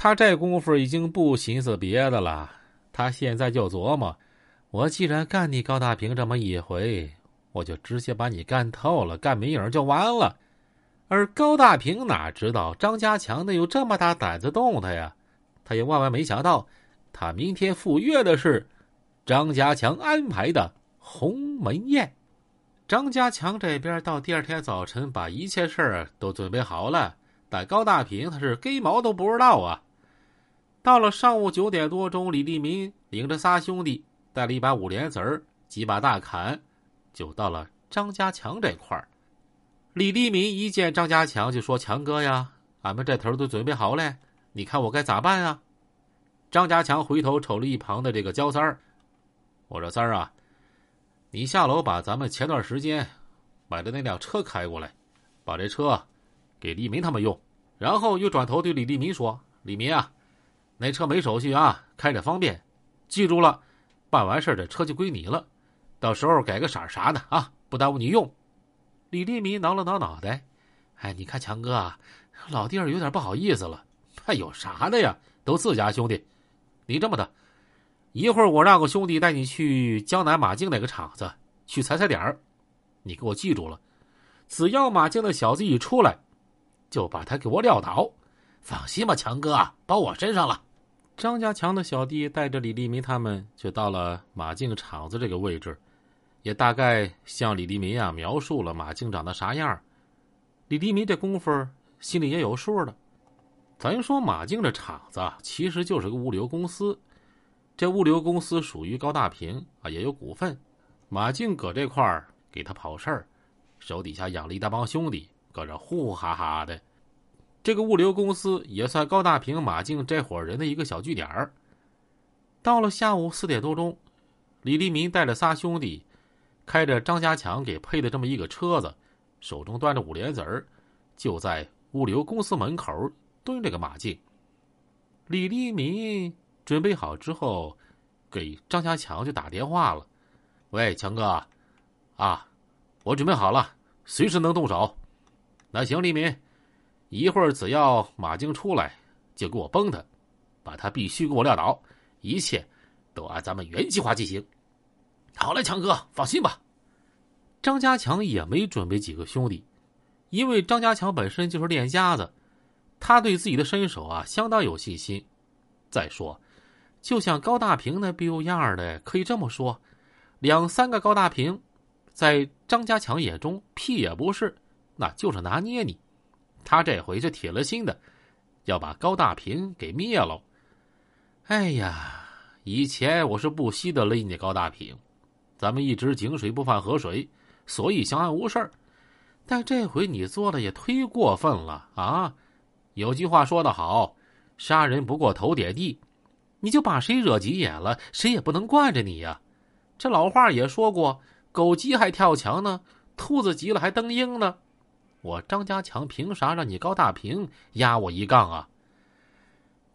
他这功夫已经不寻思别的了，他现在就琢磨：我既然干你高大平这么一回，我就直接把你干透了，干没影就完了。而高大平哪知道张家强的有这么大胆子动他呀？他也万万没想到，他明天赴约的是张家强安排的鸿门宴。张家强这边到第二天早晨把一切事儿都准备好了，但高大平他是根毛都不知道啊。到了上午九点多钟，李立民领着仨兄弟，带了一把五连子儿、几把大砍，就到了张家强这块儿。李立民一见张家强就说：“强哥呀，俺们这头都准备好了，你看我该咋办啊？”张家强回头瞅了一旁的这个焦三儿，我说：“三儿啊。”你下楼把咱们前段时间买的那辆车开过来，把这车给立民他们用。然后又转头对李立民说：“李民啊，那车没手续啊，开着方便。记住了，办完事这车就归你了。到时候改个色啥的啊，不耽误你用。”李立民挠了挠脑袋：“哎，你看强哥啊，老弟儿有点不好意思了。还有啥的呀？都自家兄弟。你这么的。”一会儿我让个兄弟带你去江南马竞那个厂子去踩踩点儿，你给我记住了，只要马竞的小子一出来，就把他给我撂倒。放心吧，强哥，包我身上了。张家强的小弟带着李立民他们就到了马竞厂子这个位置，也大概向李立民啊描述了马竞长得啥样。李立民这功夫心里也有数了。咱说马竞这厂子其实就是个物流公司。这物流公司属于高大平啊，也有股份。马竞搁这块儿给他跑事儿，手底下养了一大帮兄弟，搁这呼哈哈的。这个物流公司也算高大平、马静这伙人的一个小据点儿。到了下午四点多钟，李立民带着仨兄弟，开着张家强给配的这么一个车子，手中端着五莲子儿，就在物流公司门口蹲着个马静。李立民。准备好之后，给张家强就打电话了。喂，强哥，啊，我准备好了，随时能动手。那行，李民，一会儿只要马竞出来，就给我崩他，把他必须给我撂倒，一切都按咱们原计划进行。好嘞，强哥，放心吧。张家强也没准备几个兄弟，因为张家强本身就是练家子，他对自己的身手啊相当有信心。再说。就像高大平那逼样的，可以这么说，两三个高大平，在张家强眼中屁也不是，那就是拿捏你。他这回是铁了心的，要把高大平给灭了。哎呀，以前我是不惜的勒你高大平，咱们一直井水不犯河水，所以相安无事但这回你做的也忒过分了啊！有句话说得好，杀人不过头点地。你就把谁惹急眼了，谁也不能惯着你呀。这老话也说过，狗急还跳墙呢，兔子急了还蹬鹰呢。我张家强凭啥让你高大平压我一杠啊？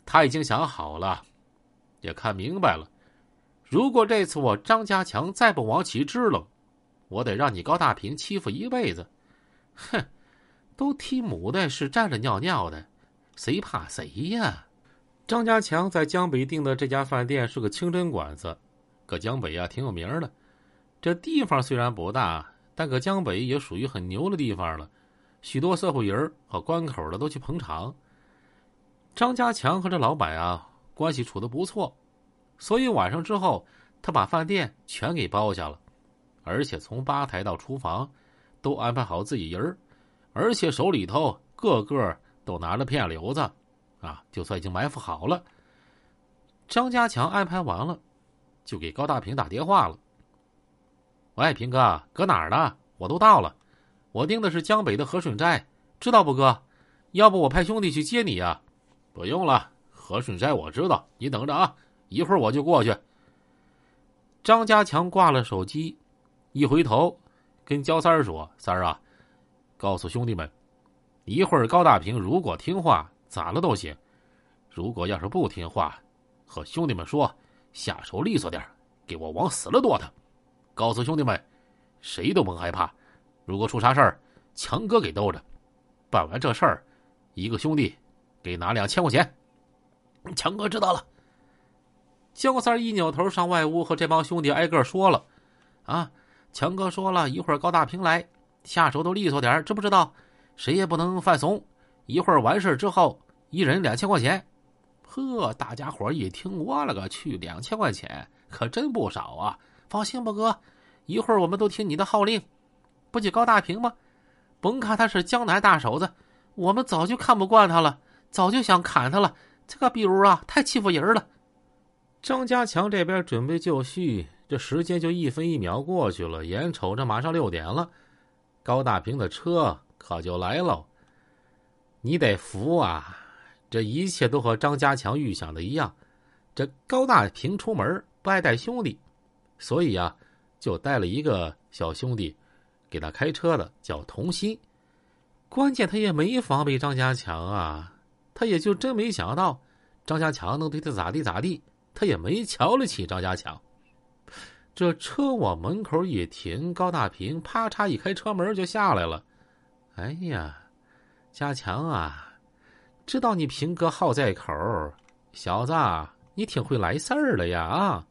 他已经想好了，也看明白了。如果这次我张家强再不往起支棱，我得让你高大平欺负一辈子。哼，都踢母的是站着尿尿的，谁怕谁呀？张家强在江北订的这家饭店是个清真馆子，搁江北啊挺有名的。这地方虽然不大，但搁江北也属于很牛的地方了。许多社会人和关口的都去捧场。张家强和这老板啊关系处的不错，所以晚上之后他把饭店全给包下了，而且从吧台到厨房都安排好自己人而且手里头个个都拿着片瘤子。啊，就算已经埋伏好了。张家强安排完了，就给高大平打电话了。喂，平哥，搁哪儿呢？我都到了。我订的是江北的和顺斋，知道不，哥？要不我派兄弟去接你呀？不用了，和顺斋我知道，你等着啊，一会儿我就过去。张家强挂了手机，一回头跟焦三儿说：“三儿啊，告诉兄弟们，一会儿高大平如果听话。”咋了都行，如果要是不听话，和兄弟们说，下手利索点给我往死了剁他。告诉兄弟们，谁都甭害怕，如果出啥事儿，强哥给兜着。办完这事儿，一个兄弟给拿两千块钱。强哥知道了。肖三一扭头上外屋和这帮兄弟挨个说了：“啊，强哥说了一会儿高大平来，下手都利索点知不知道？谁也不能犯怂。一会儿完事之后，一人两千块钱。”呵，大家伙一听，我勒个去，两千块钱可真不少啊！放心吧，哥，一会儿我们都听你的号令。不就高大平吗？甭看他是江南大手子，我们早就看不惯他了，早就想砍他了。这个比如啊，太欺负人了。张家强这边准备就绪，这时间就一分一秒过去了，眼瞅着马上六点了，高大平的车可就来喽。你得服啊！这一切都和张家强预想的一样，这高大平出门不爱带兄弟，所以啊，就带了一个小兄弟给他开车的，叫童心。关键他也没防备张家强啊，他也就真没想到张家强能对他咋地咋地，他也没瞧得起张家强。这车往门口一停，高大平啪嚓一开车门就下来了。哎呀，家强啊！知道你平哥好在口，小子，你挺会来事儿的呀啊！